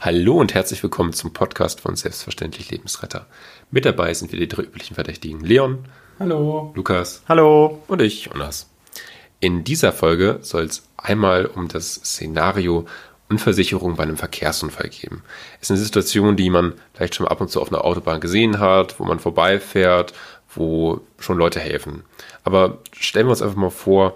Hallo und herzlich willkommen zum Podcast von Selbstverständlich Lebensretter. Mit dabei sind wir die drei üblichen Verdächtigen Leon. Hallo. Lukas. Hallo. Und ich, Jonas. In dieser Folge soll es einmal um das Szenario Unversicherung bei einem Verkehrsunfall geben. Es ist eine Situation, die man vielleicht schon ab und zu auf einer Autobahn gesehen hat, wo man vorbeifährt, wo schon Leute helfen. Aber stellen wir uns einfach mal vor,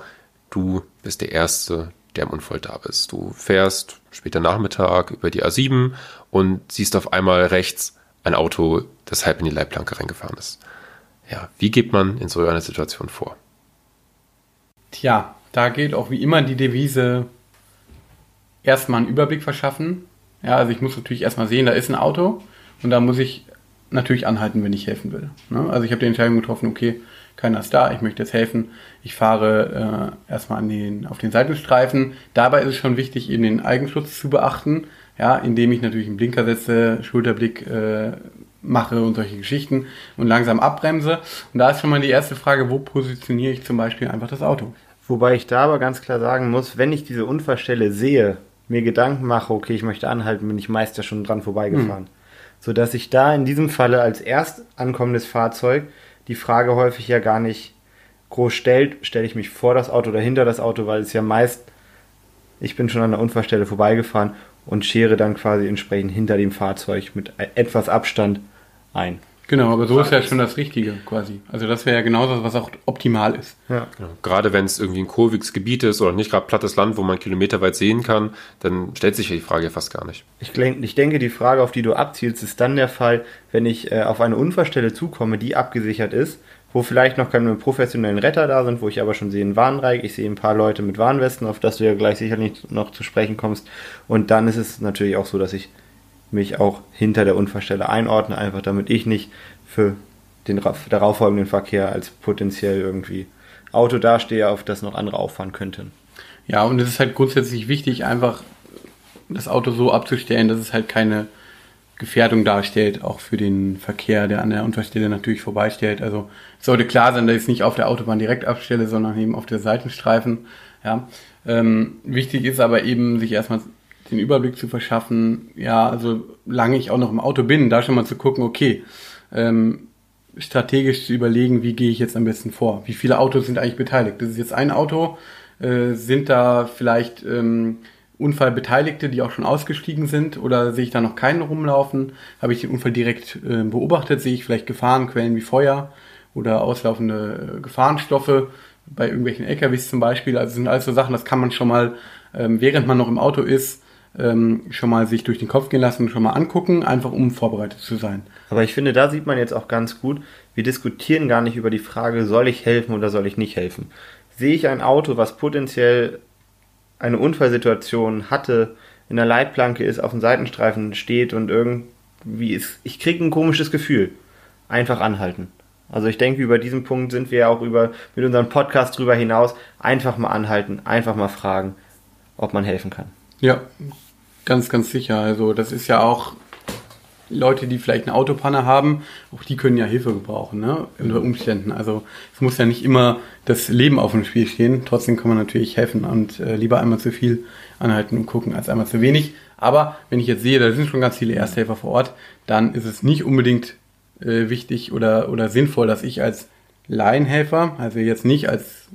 du bist der Erste, der im Unfall da bist. Du fährst später Nachmittag über die A7 und siehst auf einmal rechts ein Auto, das halb in die Leitplanke reingefahren ist. Ja, wie geht man in so einer Situation vor? Tja, da gilt auch wie immer die Devise, erstmal einen Überblick verschaffen. Ja, also ich muss natürlich erstmal sehen, da ist ein Auto und da muss ich natürlich anhalten, wenn ich helfen will. Ne? Also ich habe die Entscheidung getroffen, okay, keiner ist da, ich möchte jetzt helfen. Ich fahre äh, erstmal an den, auf den Seitenstreifen. Dabei ist es schon wichtig, eben den Eigenschutz zu beachten, ja, indem ich natürlich einen Blinker setze, Schulterblick äh, mache und solche Geschichten und langsam abbremse. Und da ist schon mal die erste Frage, wo positioniere ich zum Beispiel einfach das Auto? Wobei ich da aber ganz klar sagen muss, wenn ich diese Unfallstelle sehe, mir Gedanken mache, okay, ich möchte anhalten, bin ich meist ja schon dran vorbeigefahren. Mhm. Sodass ich da in diesem Falle als erst ankommendes Fahrzeug die Frage häufig ja gar nicht groß stellt, stelle ich mich vor das Auto oder hinter das Auto, weil es ja meist, ich bin schon an der Unfallstelle vorbeigefahren und schere dann quasi entsprechend hinter dem Fahrzeug mit etwas Abstand ein. Genau, aber so ist ja schon das Richtige quasi. Also das wäre ja genauso, was auch optimal ist. Ja. Genau. Gerade wenn es irgendwie ein kurviges Gebiet ist oder nicht gerade plattes Land, wo man kilometerweit sehen kann, dann stellt sich ja die Frage fast gar nicht. Ich, ich denke, die Frage, auf die du abzielst, ist dann der Fall, wenn ich äh, auf eine Unfallstelle zukomme, die abgesichert ist, wo vielleicht noch keine professionellen Retter da sind, wo ich aber schon sehe einen Warnreich, ich sehe ein paar Leute mit Warnwesten, auf das du ja gleich sicherlich noch zu sprechen kommst. Und dann ist es natürlich auch so, dass ich mich auch hinter der Unfallstelle einordne, einfach damit ich nicht für den darauffolgenden Verkehr als potenziell irgendwie Auto dastehe, auf das noch andere auffahren könnten. Ja, und es ist halt grundsätzlich wichtig, einfach das Auto so abzustellen, dass es halt keine Gefährdung darstellt, auch für den Verkehr, der an der Unfallstelle natürlich vorbeistellt. Also es sollte klar sein, dass ich es nicht auf der Autobahn direkt abstelle, sondern eben auf der Seitenstreifen. Ja. Ähm, wichtig ist aber eben, sich erstmal den Überblick zu verschaffen, ja, also lange ich auch noch im Auto bin, da schon mal zu gucken, okay, ähm, strategisch zu überlegen, wie gehe ich jetzt am besten vor? Wie viele Autos sind eigentlich beteiligt? Das ist jetzt ein Auto, äh, sind da vielleicht ähm, Unfallbeteiligte, die auch schon ausgestiegen sind oder sehe ich da noch keinen rumlaufen? Habe ich den Unfall direkt äh, beobachtet? Sehe ich vielleicht Gefahrenquellen wie Feuer oder auslaufende äh, Gefahrenstoffe bei irgendwelchen LKWs zum Beispiel? Also sind alles so Sachen, das kann man schon mal, ähm, während man noch im Auto ist, ähm, schon mal sich durch den Kopf gehen lassen schon mal angucken, einfach um vorbereitet zu sein. Aber ich finde, da sieht man jetzt auch ganz gut, wir diskutieren gar nicht über die Frage, soll ich helfen oder soll ich nicht helfen. Sehe ich ein Auto, was potenziell eine Unfallsituation hatte, in der Leitplanke ist, auf dem Seitenstreifen steht und irgendwie ist, ich kriege ein komisches Gefühl. Einfach anhalten. Also ich denke, über diesen Punkt sind wir ja auch über, mit unserem Podcast drüber hinaus. Einfach mal anhalten, einfach mal fragen, ob man helfen kann. Ja, Ganz, ganz sicher. Also das ist ja auch Leute, die vielleicht eine Autopanne haben, auch die können ja Hilfe gebrauchen, ne? Unter Umständen. Also es muss ja nicht immer das Leben auf dem Spiel stehen. Trotzdem kann man natürlich helfen und äh, lieber einmal zu viel anhalten und gucken als einmal zu wenig. Aber wenn ich jetzt sehe, da sind schon ganz viele Ersthelfer vor Ort, dann ist es nicht unbedingt äh, wichtig oder, oder sinnvoll, dass ich als Laienhelfer, also jetzt nicht als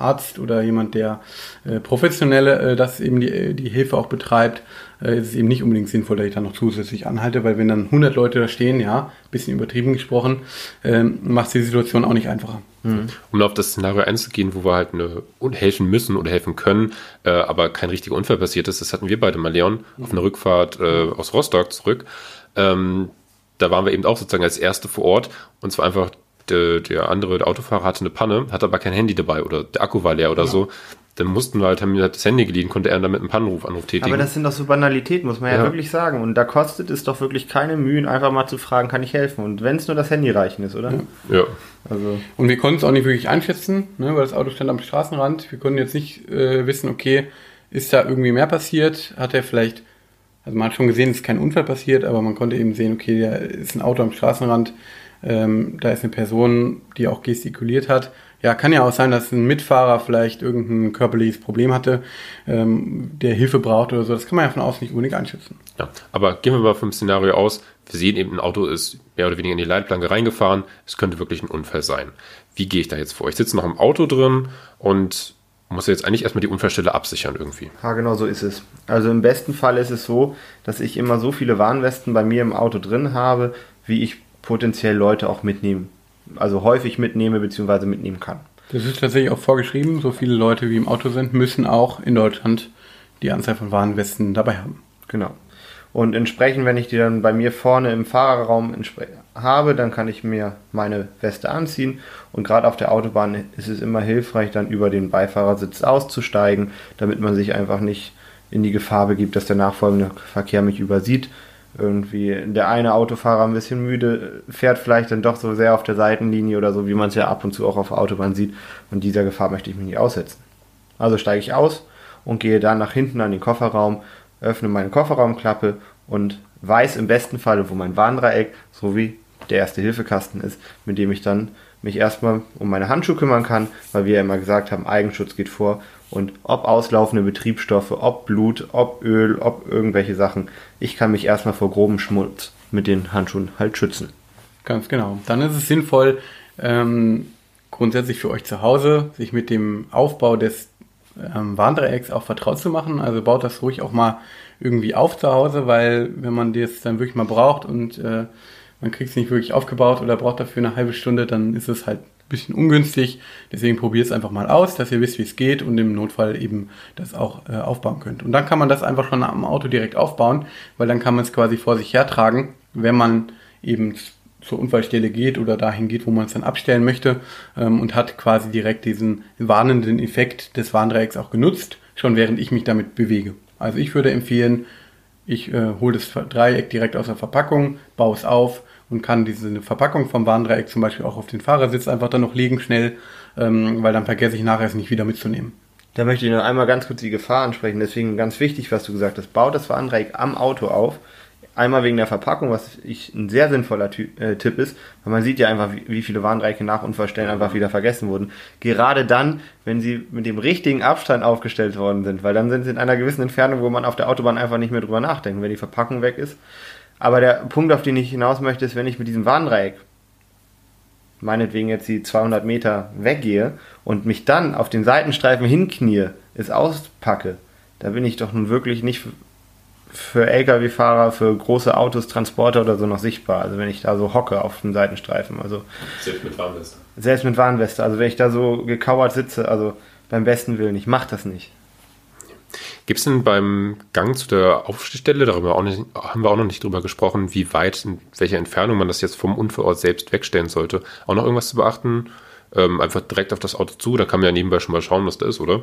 Arzt oder jemand, der äh, professionelle, äh, das eben die, die Hilfe auch betreibt, äh, ist es eben nicht unbedingt sinnvoll, dass ich da noch zusätzlich anhalte, weil wenn dann 100 Leute da stehen, ja, bisschen übertrieben gesprochen, ähm, macht die Situation auch nicht einfacher. Mhm. Um auf das Szenario einzugehen, wo wir halt eine, helfen müssen oder helfen können, äh, aber kein richtiger Unfall passiert ist, das hatten wir beide mal, Leon, mhm. auf einer Rückfahrt äh, aus Rostock zurück. Ähm, da waren wir eben auch sozusagen als Erste vor Ort und zwar einfach der, der andere, der Autofahrer hatte eine Panne, hatte aber kein Handy dabei oder der Akku war leer oder ja. so. Dann mussten wir halt, haben wir das Handy geliehen, konnte er damit einen Pannenruf Anruf tätigen. Aber das sind doch so Banalitäten, muss man ja, ja, wirklich sagen. Und da kostet es doch wirklich keine Mühen, einfach mal zu fragen, kann ich helfen? Und wenn es nur das Handy reichen ist, oder? Ja. ja. Also. Und wir konnten es auch nicht wirklich einschätzen, ne, weil das Auto stand am Straßenrand. Wir konnten jetzt nicht äh, wissen, okay, ist da irgendwie mehr passiert? Hat er vielleicht, also man hat schon gesehen, es ist kein Unfall passiert, aber man konnte eben sehen, okay, da ist ein Auto am Straßenrand ähm, da ist eine Person, die auch gestikuliert hat. Ja, kann ja auch sein, dass ein Mitfahrer vielleicht irgendein körperliches Problem hatte, ähm, der Hilfe braucht oder so. Das kann man ja von außen nicht unbedingt einschätzen. Ja, aber gehen wir mal vom Szenario aus. Wir sehen eben, ein Auto ist mehr oder weniger in die Leitplanke reingefahren. Es könnte wirklich ein Unfall sein. Wie gehe ich da jetzt vor? Ich sitze noch im Auto drin und muss jetzt eigentlich erstmal die Unfallstelle absichern irgendwie. Ja, genau so ist es. Also im besten Fall ist es so, dass ich immer so viele Warnwesten bei mir im Auto drin habe, wie ich potenziell Leute auch mitnehmen. Also häufig mitnehme bzw. mitnehmen kann. Das ist tatsächlich auch vorgeschrieben. So viele Leute wie im Auto sind, müssen auch in Deutschland die Anzahl von Warnwesten dabei haben. Genau. Und entsprechend, wenn ich die dann bei mir vorne im Fahrerraum habe, dann kann ich mir meine Weste anziehen. Und gerade auf der Autobahn ist es immer hilfreich, dann über den Beifahrersitz auszusteigen, damit man sich einfach nicht in die Gefahr begibt, dass der nachfolgende Verkehr mich übersieht. Irgendwie der eine Autofahrer ein bisschen müde, fährt vielleicht dann doch so sehr auf der Seitenlinie oder so, wie man es ja ab und zu auch auf der Autobahn sieht. Und dieser Gefahr möchte ich mich nicht aussetzen. Also steige ich aus und gehe dann nach hinten an den Kofferraum öffne meine Kofferraumklappe und weiß im besten Falle, wo mein Warndreieck sowie der erste Hilfekasten ist, mit dem ich dann mich erstmal um meine Handschuhe kümmern kann, weil wir ja immer gesagt haben, Eigenschutz geht vor und ob auslaufende Betriebsstoffe, ob Blut, ob Öl, ob irgendwelche Sachen, ich kann mich erstmal vor grobem Schmutz mit den Handschuhen halt schützen. Ganz genau. Dann ist es sinnvoll, ähm, grundsätzlich für euch zu Hause, sich mit dem Aufbau des ähm, Warndreiecks auch vertraut zu machen. Also baut das ruhig auch mal irgendwie auf zu Hause, weil wenn man das dann wirklich mal braucht und äh, man kriegt es nicht wirklich aufgebaut oder braucht dafür eine halbe Stunde, dann ist es halt bisschen ungünstig. Deswegen probiert es einfach mal aus, dass ihr wisst, wie es geht und im Notfall eben das auch äh, aufbauen könnt. Und dann kann man das einfach schon am Auto direkt aufbauen, weil dann kann man es quasi vor sich hertragen, wenn man eben zur Unfallstelle geht oder dahin geht, wo man es dann abstellen möchte ähm, und hat quasi direkt diesen warnenden Effekt des Warndreiecks auch genutzt, schon während ich mich damit bewege. Also ich würde empfehlen, ich äh, hole das Dreieck direkt aus der Verpackung, baue es auf und kann diese Verpackung vom Warndreieck zum Beispiel auch auf den Fahrersitz einfach dann noch legen schnell, ähm, weil dann vergesse ich nachher es nicht wieder mitzunehmen. Da möchte ich noch einmal ganz kurz die Gefahr ansprechen. Deswegen ganz wichtig, was du gesagt hast. Baut das Warndreieck am Auto auf Einmal wegen der Verpackung, was ich ein sehr sinnvoller Ty äh, Tipp ist, weil man sieht ja einfach, wie, wie viele Warndreiecke nach Unfallstellen einfach wieder vergessen wurden. Gerade dann, wenn sie mit dem richtigen Abstand aufgestellt worden sind, weil dann sind sie in einer gewissen Entfernung, wo man auf der Autobahn einfach nicht mehr drüber nachdenkt, wenn die Verpackung weg ist. Aber der Punkt, auf den ich hinaus möchte, ist, wenn ich mit diesem Warndreieck meinetwegen jetzt die 200 Meter weggehe und mich dann auf den Seitenstreifen hinknie, es auspacke, da bin ich doch nun wirklich nicht für Lkw-Fahrer, für große Autos, Transporter oder so noch sichtbar. Also wenn ich da so hocke auf dem Seitenstreifen. Also selbst mit Warnweste. Selbst mit Warnweste. Also wenn ich da so gekauert sitze, also beim besten Willen, ich mach das nicht. Gibt es denn beim Gang zu der Aufstelle, darüber auch nicht, haben wir auch noch nicht drüber gesprochen, wie weit, in welcher Entfernung man das jetzt vom Unfallort selbst wegstellen sollte, auch noch irgendwas zu beachten? Ähm, einfach direkt auf das Auto zu, da kann man ja nebenbei schon mal schauen, was da ist, oder?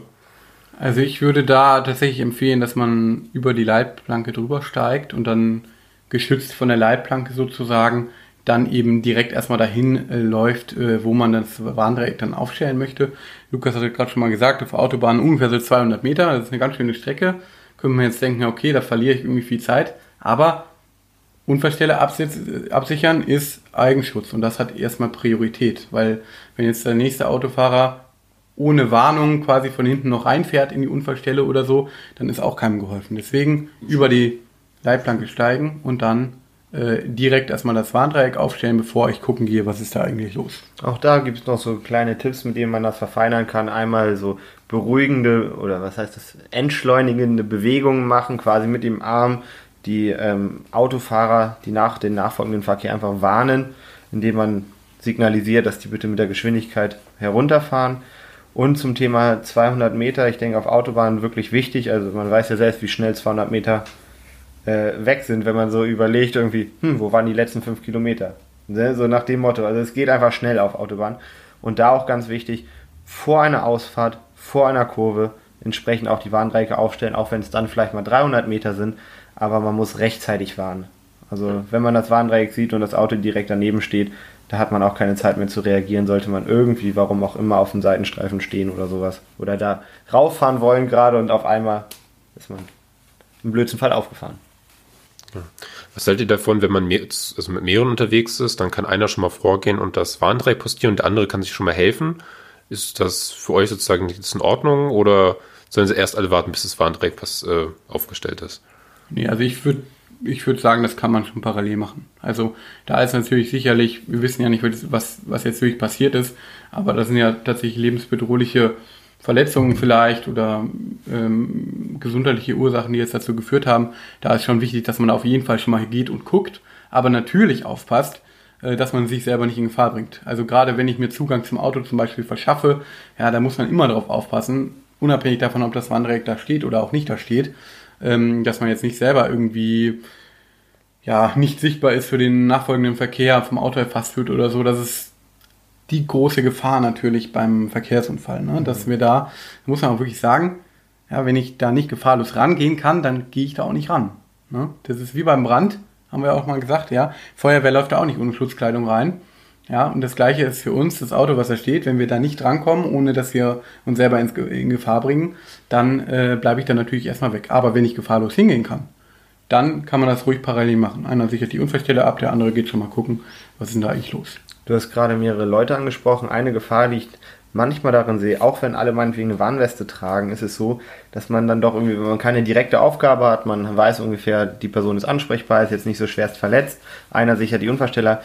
Also ich würde da tatsächlich empfehlen, dass man über die Leitplanke drüber steigt und dann geschützt von der Leitplanke sozusagen dann eben direkt erstmal dahin äh, läuft, äh, wo man das Warndreieck dann aufstellen möchte. Lukas hat gerade schon mal gesagt, auf Autobahn ungefähr so 200 Meter, das ist eine ganz schöne Strecke. Können wir jetzt denken, okay, da verliere ich irgendwie viel Zeit. Aber Unfallstelle absichern ist Eigenschutz und das hat erstmal Priorität, weil wenn jetzt der nächste Autofahrer ohne Warnung quasi von hinten noch reinfährt in die Unfallstelle oder so, dann ist auch keinem geholfen. Deswegen über die Leitplanke steigen und dann äh, direkt erstmal das Warndreieck aufstellen, bevor ich gucken gehe, was ist da eigentlich los. Auch da gibt es noch so kleine Tipps, mit denen man das verfeinern kann. Einmal so beruhigende oder was heißt das, entschleunigende Bewegungen machen, quasi mit dem Arm die ähm, Autofahrer, die nach den nachfolgenden Verkehr einfach warnen, indem man signalisiert, dass die bitte mit der Geschwindigkeit herunterfahren. Und zum Thema 200 Meter, ich denke auf Autobahnen wirklich wichtig. Also man weiß ja selbst, wie schnell 200 Meter äh, weg sind, wenn man so überlegt irgendwie, hm, wo waren die letzten 5 Kilometer? Ne? So nach dem Motto. Also es geht einfach schnell auf Autobahn. Und da auch ganz wichtig, vor einer Ausfahrt, vor einer Kurve entsprechend auch die Warndreiecke aufstellen, auch wenn es dann vielleicht mal 300 Meter sind. Aber man muss rechtzeitig warnen. Also wenn man das Warndreieck sieht und das Auto direkt daneben steht, da hat man auch keine Zeit mehr zu reagieren, sollte man irgendwie, warum auch immer, auf dem Seitenstreifen stehen oder sowas. Oder da rauffahren wollen gerade und auf einmal ist man im blödsten Fall aufgefahren. Was haltet ihr davon, wenn man mehr, also mit mehreren unterwegs ist, dann kann einer schon mal vorgehen und das Warndreieck postieren und der andere kann sich schon mal helfen. Ist das für euch sozusagen jetzt in Ordnung oder sollen sie erst alle warten, bis das Warndreieck äh, aufgestellt ist? Nee, also ich würde ich würde sagen, das kann man schon parallel machen. Also da ist natürlich sicherlich, wir wissen ja nicht, was, was jetzt wirklich passiert ist, aber das sind ja tatsächlich lebensbedrohliche Verletzungen vielleicht oder ähm, gesundheitliche Ursachen, die jetzt dazu geführt haben. Da ist schon wichtig, dass man auf jeden Fall schon mal geht und guckt, aber natürlich aufpasst, äh, dass man sich selber nicht in Gefahr bringt. Also gerade wenn ich mir Zugang zum Auto zum Beispiel verschaffe, ja, da muss man immer darauf aufpassen, unabhängig davon, ob das Warnreck da steht oder auch nicht da steht, ähm, dass man jetzt nicht selber irgendwie ja nicht sichtbar ist für den nachfolgenden Verkehr, vom Auto erfasst wird oder so. Das ist die große Gefahr natürlich beim Verkehrsunfall, ne? dass mhm. wir da, muss man auch wirklich sagen, ja, wenn ich da nicht gefahrlos rangehen kann, dann gehe ich da auch nicht ran. Ne? Das ist wie beim Brand, haben wir auch mal gesagt, ja. Feuerwehr läuft da auch nicht ohne Schutzkleidung rein. Ja, und das gleiche ist für uns das Auto, was da steht. Wenn wir da nicht drankommen, ohne dass wir uns selber in Gefahr bringen, dann äh, bleibe ich da natürlich erstmal weg. Aber wenn ich gefahrlos hingehen kann, dann kann man das ruhig parallel machen. Einer sichert die Unfallstelle ab, der andere geht schon mal gucken, was ist denn da eigentlich los. Du hast gerade mehrere Leute angesprochen. Eine Gefahr, ich manchmal darin sehe, auch wenn alle meinetwegen eine Warnweste tragen, ist es so, dass man dann doch irgendwie, wenn man keine direkte Aufgabe hat, man weiß ungefähr, die Person ist ansprechbar, ist jetzt nicht so schwerst verletzt, einer sichert die Unfallstelle,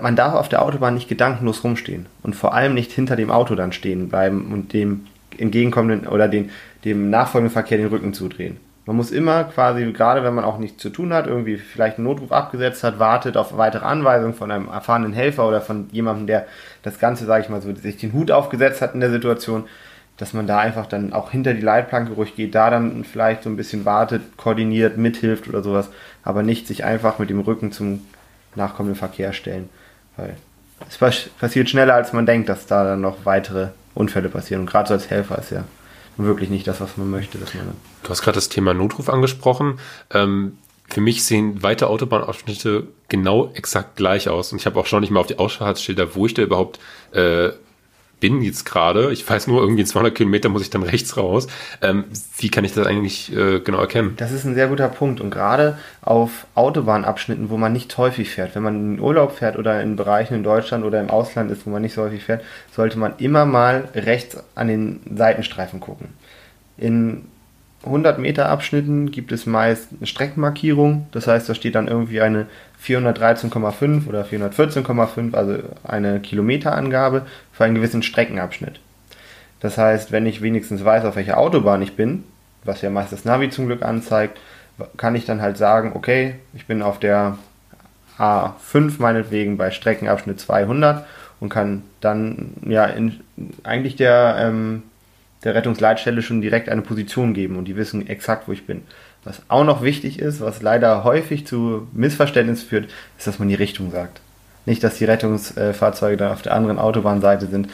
man darf auf der Autobahn nicht gedankenlos rumstehen und vor allem nicht hinter dem Auto dann stehen bleiben und dem entgegenkommenden oder den, dem nachfolgenden Verkehr den Rücken zudrehen. Man muss immer quasi, gerade wenn man auch nichts zu tun hat, irgendwie vielleicht einen Notruf abgesetzt hat, wartet auf weitere Anweisungen von einem erfahrenen Helfer oder von jemandem, der das Ganze, sage ich mal so, sich den Hut aufgesetzt hat in der Situation, dass man da einfach dann auch hinter die Leitplanke ruhig geht, da dann vielleicht so ein bisschen wartet, koordiniert, mithilft oder sowas, aber nicht sich einfach mit dem Rücken zum nachkommenden Verkehr stellen. Weil es passiert schneller, als man denkt, dass da dann noch weitere Unfälle passieren. Und gerade so als Helfer ist ja wirklich nicht das, was man möchte. Dass man du hast gerade das Thema Notruf angesprochen. Ähm, für mich sehen weite Autobahnausschnitte genau exakt gleich aus. Und ich habe auch schon nicht mal auf die Ausfahrtsschilder, wo ich da überhaupt äh, bin jetzt gerade. Ich weiß nur, irgendwie 200 Kilometer muss ich dann rechts raus. Ähm, wie kann ich das eigentlich äh, genau erkennen? Das ist ein sehr guter Punkt. Und gerade auf Autobahnabschnitten, wo man nicht häufig fährt, wenn man in Urlaub fährt oder in Bereichen in Deutschland oder im Ausland ist, wo man nicht so häufig fährt, sollte man immer mal rechts an den Seitenstreifen gucken. In 100 Meter Abschnitten gibt es meist eine Streckenmarkierung. Das heißt, da steht dann irgendwie eine 413,5 oder 414,5, also eine Kilometerangabe für einen gewissen Streckenabschnitt. Das heißt, wenn ich wenigstens weiß, auf welcher Autobahn ich bin, was ja meist das Navi zum Glück anzeigt, kann ich dann halt sagen, okay, ich bin auf der A5 meinetwegen bei Streckenabschnitt 200 und kann dann ja in, eigentlich der, ähm, der Rettungsleitstelle schon direkt eine Position geben und die wissen exakt, wo ich bin. Was auch noch wichtig ist, was leider häufig zu Missverständnissen führt, ist, dass man die Richtung sagt. Nicht, dass die Rettungsfahrzeuge dann auf der anderen Autobahnseite sind.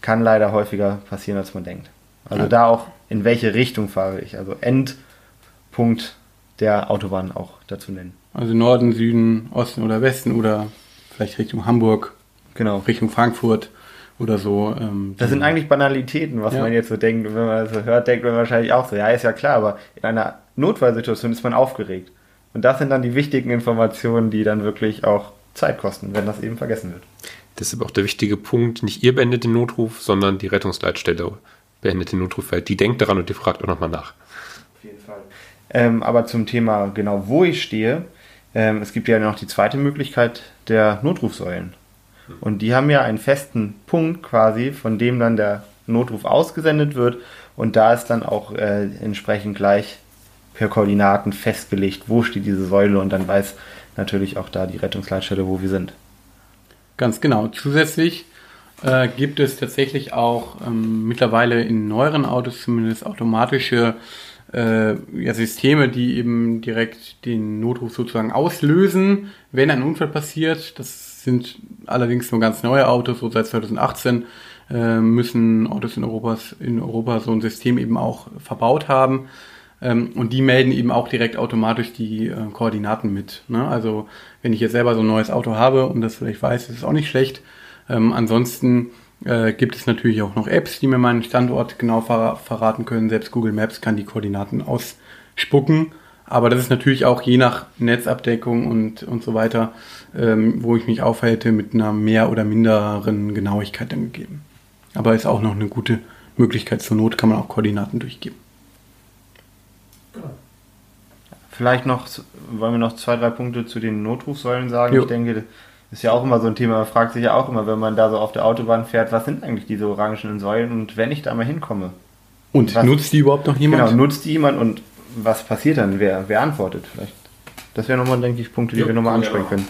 Kann leider häufiger passieren, als man denkt. Also ja. da auch, in welche Richtung fahre ich. Also Endpunkt der Autobahn auch dazu nennen. Also Norden, Süden, Osten oder Westen oder vielleicht Richtung Hamburg, genau. Richtung Frankfurt oder so. Ähm, das sind eigentlich Banalitäten, was ja. man jetzt so denkt. wenn man das so hört, denkt man wahrscheinlich auch so, ja, ist ja klar, aber in einer Notfallsituation ist man aufgeregt. Und das sind dann die wichtigen Informationen, die dann wirklich auch Zeit kosten, wenn das eben vergessen wird. Deshalb auch der wichtige Punkt, nicht ihr beendet den Notruf, sondern die Rettungsleitstelle beendet den Notruf, weil die denkt daran und die fragt auch nochmal nach. Auf jeden Fall. Ähm, aber zum Thema genau, wo ich stehe, ähm, es gibt ja noch die zweite Möglichkeit der Notrufsäulen. Und die haben ja einen festen Punkt quasi, von dem dann der Notruf ausgesendet wird. Und da ist dann auch äh, entsprechend gleich per Koordinaten festgelegt, wo steht diese Säule und dann weiß natürlich auch da die Rettungsleitstelle, wo wir sind. Ganz genau. Zusätzlich äh, gibt es tatsächlich auch ähm, mittlerweile in neueren Autos zumindest automatische äh, ja, Systeme, die eben direkt den Notruf sozusagen auslösen, wenn ein Unfall passiert. Das sind allerdings nur ganz neue Autos, so seit 2018 äh, müssen Autos in, Europas, in Europa so ein System eben auch verbaut haben. Ähm, und die melden eben auch direkt automatisch die äh, Koordinaten mit. Ne? Also wenn ich jetzt selber so ein neues Auto habe und das vielleicht weiß, ist es auch nicht schlecht. Ähm, ansonsten äh, gibt es natürlich auch noch Apps, die mir meinen Standort genau ver verraten können. Selbst Google Maps kann die Koordinaten ausspucken. Aber das ist natürlich auch je nach Netzabdeckung und, und so weiter, ähm, wo ich mich aufhalte, mit einer mehr oder minderen Genauigkeit dann gegeben. Aber ist auch noch eine gute Möglichkeit. Zur Not kann man auch Koordinaten durchgeben. Vielleicht noch, wollen wir noch zwei, drei Punkte zu den Notrufsäulen sagen. Jo. Ich denke, das ist ja auch immer so ein Thema. Man fragt sich ja auch immer, wenn man da so auf der Autobahn fährt, was sind eigentlich diese orangenen Säulen und wenn ich da mal hinkomme? Und Was- nutzt die überhaupt noch jemand? Genau, nutzt die jemand und was passiert dann? Wer, wer antwortet vielleicht? Das wäre nochmal, denke ich, Punkte, die Jo, wir nochmal ansprechen können.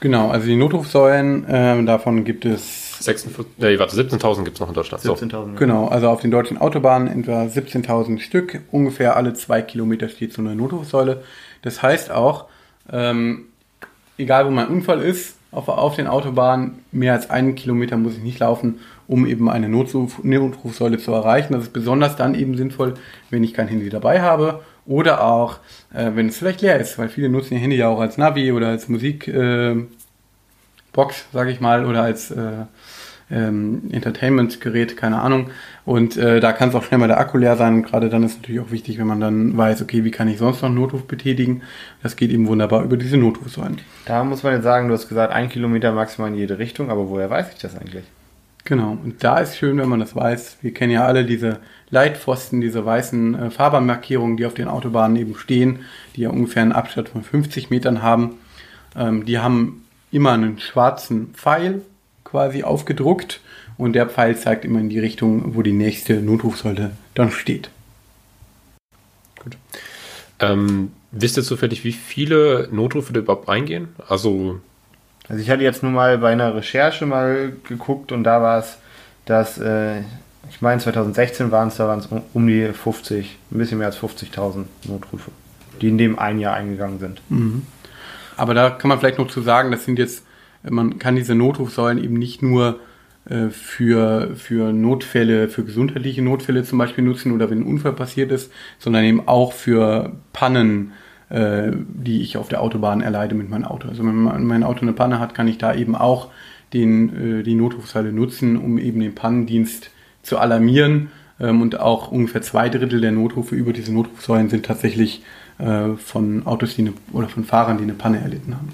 Genau, also die Notrufsäulen, ähm, davon gibt es 46, nee, warte, 17.000 gibt es noch in Deutschland. So. 17.000. Genau, also auf den deutschen Autobahnen etwa 17.000 Stück. Ungefähr alle zwei Kilometer steht so eine Notrufsäule. Das heißt auch, ähm, egal wo mein Unfall ist, auf, auf den Autobahnen, mehr als einen Kilometer muss ich nicht laufen, um eben eine Notruf, Notrufsäule zu erreichen. Das ist besonders dann eben sinnvoll, wenn ich kein Handy dabei habe oder auch, äh, wenn es vielleicht leer ist, weil viele nutzen ihr Handy ja auch als Navi oder als Musik. Äh, sage ich mal, oder als äh, ähm, Entertainment-Gerät, keine Ahnung. Und äh, da kann es auch schnell mal der Akku leer sein. Gerade dann ist natürlich auch wichtig, wenn man dann weiß, okay, wie kann ich sonst noch einen Notruf betätigen? Das geht eben wunderbar über diese Notrufsäulen. Da muss man jetzt sagen, du hast gesagt, ein Kilometer maximal in jede Richtung, aber woher weiß ich das eigentlich? Genau. Und da ist schön, wenn man das weiß. Wir kennen ja alle diese Leitpfosten, diese weißen äh, Fahrbahnmarkierungen, die auf den Autobahnen eben stehen, die ja ungefähr einen Abstand von 50 Metern haben. Ähm, die haben immer einen schwarzen Pfeil quasi aufgedruckt und der Pfeil zeigt immer in die Richtung, wo die nächste Notrufsäule dann steht. Ähm, wisst ihr zufällig, wie viele Notrufe da überhaupt eingehen? Also, Also ich hatte jetzt nur mal bei einer Recherche mal geguckt und da war es, dass, äh, ich meine 2016 waren es, da waren es um, die 50, ein bisschen mehr als 50.000 Notrufe, die in dem ein Jahr eingegangen sind. Aber da kann man vielleicht noch zu sagen, das sind jetzt, man kann diese Notrufsäulen eben nicht nur äh, für, für Notfälle, für gesundheitliche Notfälle zum Beispiel nutzen oder wenn ein Unfall passiert ist, sondern eben auch für Pannen, äh, die ich auf der Autobahn erleide mit meinem Auto. Also wenn mein Auto eine Panne hat, kann ich da eben auch den, äh, die Notrufsäule nutzen, um eben den Pannendienst zu alarmieren. Ähm, und auch ungefähr zwei Drittel der Notrufe über diese Notrufsäulen sind tatsächlich äh, von Autos die eine, oder von Fahrern, die eine Panne erlitten haben.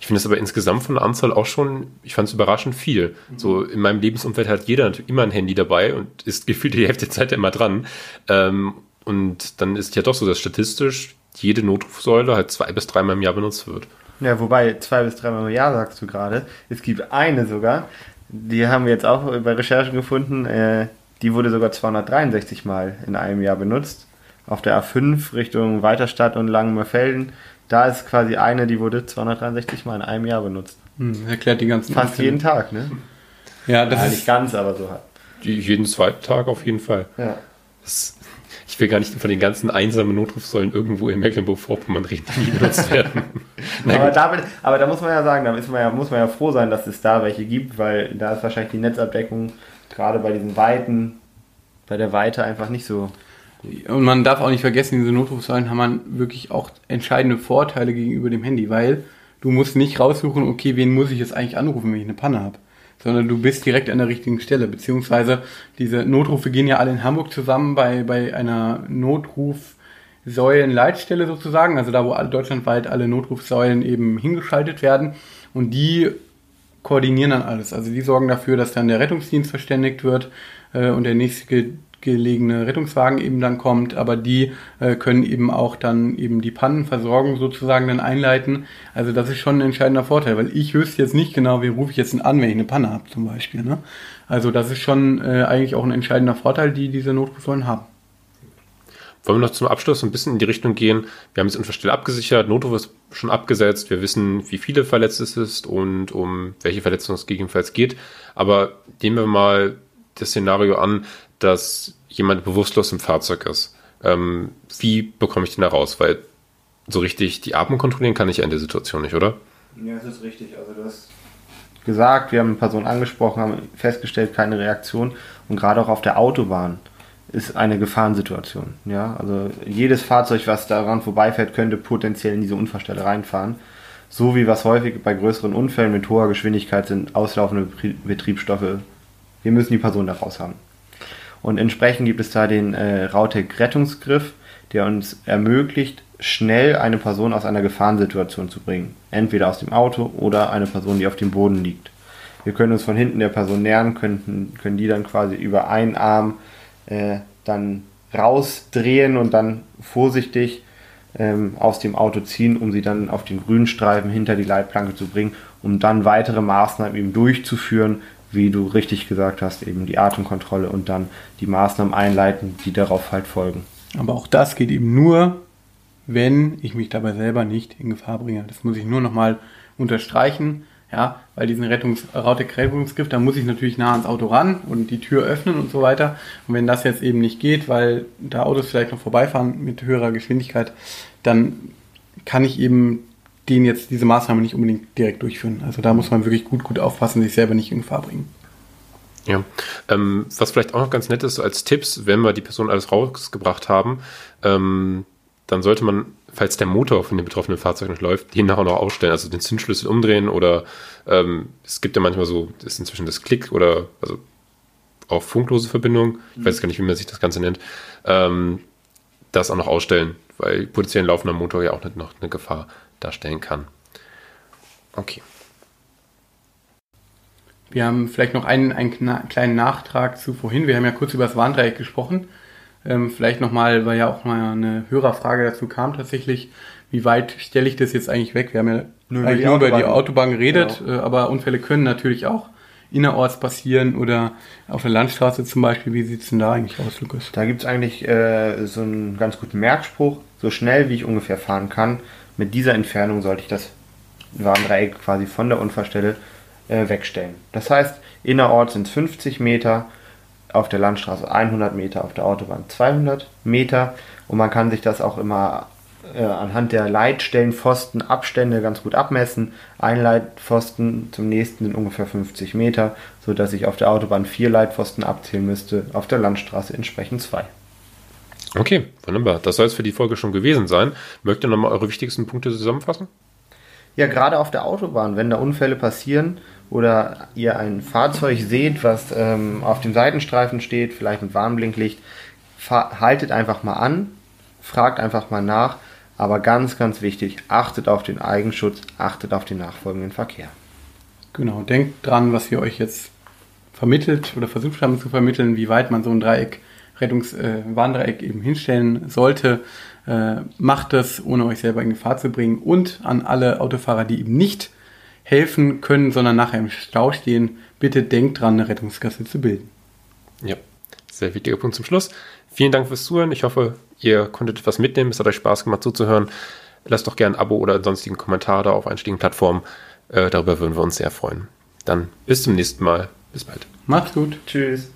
ich finde es aber insgesamt von der Anzahl auch schon, ich fand es überraschend viel. So in meinem Lebensumfeld hat jeder natürlich immer ein Handy dabei und ist gefühlt die Hälfte der Zeit immer dran. Ähm, und dann ist ja doch so, dass statistisch jede Notrufsäule halt zwei bis dreimal im Jahr benutzt wird. Ja, wobei zwei bis dreimal im Jahr sagst du gerade. Es gibt eine sogar, die haben wir jetzt auch bei Recherchen gefunden, äh, die wurde sogar 263 Mal in einem Jahr benutzt. Auf der A5 Richtung Weiterstadt und Langenmerfelden, da ist quasi eine, die wurde 263 Mal in einem Jahr benutzt. Hm, erklärt die ganzen Fast Unfälle. jeden Tag, ne? Ja, das ja, ist, nicht ganz, aber so halt. Die- Jeden zweiten Tag auf jeden Fall. Ja. Das, ich will gar nicht von den ganzen einsamen Notrufsäulen irgendwo in Mecklenburg-Vorpommern reden, die benutzt werden. Aber da, aber da muss man ja sagen, da ist man ja, muss man ja froh sein, dass es da welche gibt, weil da ist wahrscheinlich die Netzabdeckung gerade bei diesen Weiten, bei der Weite einfach nicht so. und man darf auch nicht vergessen, diese Notrufsäulen haben man wirklich auch entscheidende Vorteile gegenüber dem Handy, weil du musst nicht raussuchen, okay, wen muss ich jetzt eigentlich anrufen, wenn ich eine Panne habe, sondern du bist direkt an der richtigen Stelle, beziehungsweise diese Notrufe gehen ja alle in Hamburg zusammen bei, bei einer Notrufsäulenleitstelle sozusagen, also da, wo alle, deutschlandweit alle Notrufsäulen eben hingeschaltet werden. Und die koordinieren dann alles. Also die sorgen dafür, dass dann der Rettungsdienst verständigt wird äh, und der nächste gelegene Rettungswagen eben dann kommt, aber die äh, können eben auch dann eben die Pannenversorgung sozusagen dann einleiten. Also das ist schon ein entscheidender Vorteil, weil ich wüsste jetzt nicht genau, wen rufe ich jetzt an, wenn ich eine Panne habe zum Beispiel. Ne? Also das ist schon äh, eigentlich auch ein entscheidender Vorteil, die diese Notrufsäulen haben. Wollen wir noch zum Abschluss ein bisschen in die Richtung gehen? Wir haben jetzt Unfallstelle abgesichert, Notruf ist schon abgesetzt, wir wissen, wie viele verletzt es ist und um welche Verletzungen es gegebenenfalls geht. Aber nehmen wir mal das Szenario an, dass jemand bewusstlos im Fahrzeug ist. Ähm, wie bekomme ich den da raus? Weil so richtig die Atmung kontrollieren kann ich ja in der Situation nicht, oder? Ja, das ist richtig. Also das gesagt, wir haben eine Person angesprochen, haben festgestellt, keine Reaktion. Und gerade auch auf der Autobahn ist eine Gefahrensituation. Ja, also jedes Fahrzeug, was daran vorbeifährt, könnte potenziell in diese Unfallstelle reinfahren. So wie was häufig bei größeren Unfällen mit hoher Geschwindigkeit sind, auslaufende Betrie- Betriebsstoffe. Wir müssen die Person da raus haben. Und entsprechend gibt es da den äh, Rautec-Rettungsgriff, der uns ermöglicht, schnell eine Person aus einer Gefahrensituation zu bringen. Entweder aus dem Auto oder eine Person, die auf dem Boden liegt. Wir können uns von hinten der Person nähern, können, können die dann quasi über einen Arm äh, dann rausdrehen und dann vorsichtig ähm, aus dem Auto ziehen, um sie dann auf den grünen Streifen hinter die Leitplanke zu bringen, um dann weitere Maßnahmen eben durchzuführen, wie du richtig gesagt hast, eben die Atemkontrolle und dann die Maßnahmen einleiten, die darauf halt folgen. Aber auch das geht eben nur, wenn ich mich dabei selber nicht in Gefahr bringe. Das muss ich nur nochmal unterstreichen. Ja, weil diesen Rettungs Rettungsgriff, da muss ich natürlich nah ans Auto ran und die Tür öffnen und so weiter. Und wenn das jetzt eben nicht geht, weil da Autos vielleicht noch vorbeifahren mit höherer Geschwindigkeit, dann kann ich eben den jetzt diese Maßnahme nicht unbedingt direkt durchführen. Also da muss man wirklich gut, gut aufpassen, sich selber nicht in Gefahr bringen. Ja, ähm, was vielleicht auch noch ganz nett ist als Tipps, wenn wir die Person alles rausgebracht haben, ähm, dann sollte man falls der Motor von dem betroffenen Fahrzeug noch läuft, den nachher noch ausstellen, also den Zündschlüssel umdrehen oder ähm, es gibt ja manchmal so, das ist inzwischen das Klick oder also auch funklose Verbindung, ich weiß gar nicht, wie man sich das Ganze nennt, ähm, das auch noch ausstellen, weil potenziell ein laufender Motor ja auch nicht noch eine Gefahr darstellen kann. Okay. Wir haben vielleicht noch einen, einen kleinen Nachtrag zu vorhin. Wir haben ja kurz über das Warndreieck gesprochen. Ähm, vielleicht nochmal, weil ja auch mal eine Hörerfrage dazu kam tatsächlich, wie weit stelle ich das jetzt eigentlich weg? Wir haben ja nur, eigentlich nur über die Autobahn geredet, genau. äh, aber Unfälle können natürlich auch innerorts passieren oder auf der Landstraße zum Beispiel. Wie sieht es denn da eigentlich aus, Lukas? Da gibt es eigentlich äh, so einen ganz guten Merkspruch. So schnell wie ich ungefähr fahren kann, mit dieser Entfernung sollte ich das Warndreieck quasi von der Unfallstelle äh, wegstellen. Das heißt, innerorts sind es 50 Meter, auf der Landstraße 100 Meter, auf der Autobahn 200 Meter. Und man kann sich das auch immer äh, anhand der Leitstellenpfosten Abstände ganz gut abmessen. Ein Leitpfosten zum nächsten sind ungefähr 50 Meter, sodass ich auf der Autobahn vier Leitpfosten abzählen müsste, auf der Landstraße entsprechend zwei. Okay, wunderbar. Das soll es für die Folge schon gewesen sein. Mögt ihr nochmal eure wichtigsten Punkte zusammenfassen? Ja, gerade auf der Autobahn, wenn da Unfälle passieren, oder ihr ein Fahrzeug seht, was ähm, auf dem Seitenstreifen steht, vielleicht mit Warnblinklicht, haltet einfach mal an, fragt einfach mal nach, aber ganz, ganz wichtig, achtet auf den Eigenschutz, achtet auf den nachfolgenden Verkehr. Genau, denkt dran, was wir euch jetzt vermittelt oder versucht haben zu vermitteln, wie weit man so ein Dreieck, Rettungswarndreieck äh, eben hinstellen sollte. Äh, macht das, ohne euch selber in Gefahr zu bringen. Und an alle Autofahrer, die eben nicht helfen können, sondern nachher im Stau stehen, bitte denkt dran, eine Rettungskasse zu bilden. Ja, sehr wichtiger Punkt zum Schluss. Vielen Dank fürs Zuhören. Ich hoffe, ihr konntet etwas mitnehmen. Es hat euch Spaß gemacht zuzuhören. Lasst doch gerne ein Abo oder sonstigen Kommentar da auf einstigen Plattformen. Äh, darüber würden wir uns sehr freuen. Dann bis zum nächsten Mal. Bis bald. Macht's gut. Tschüss.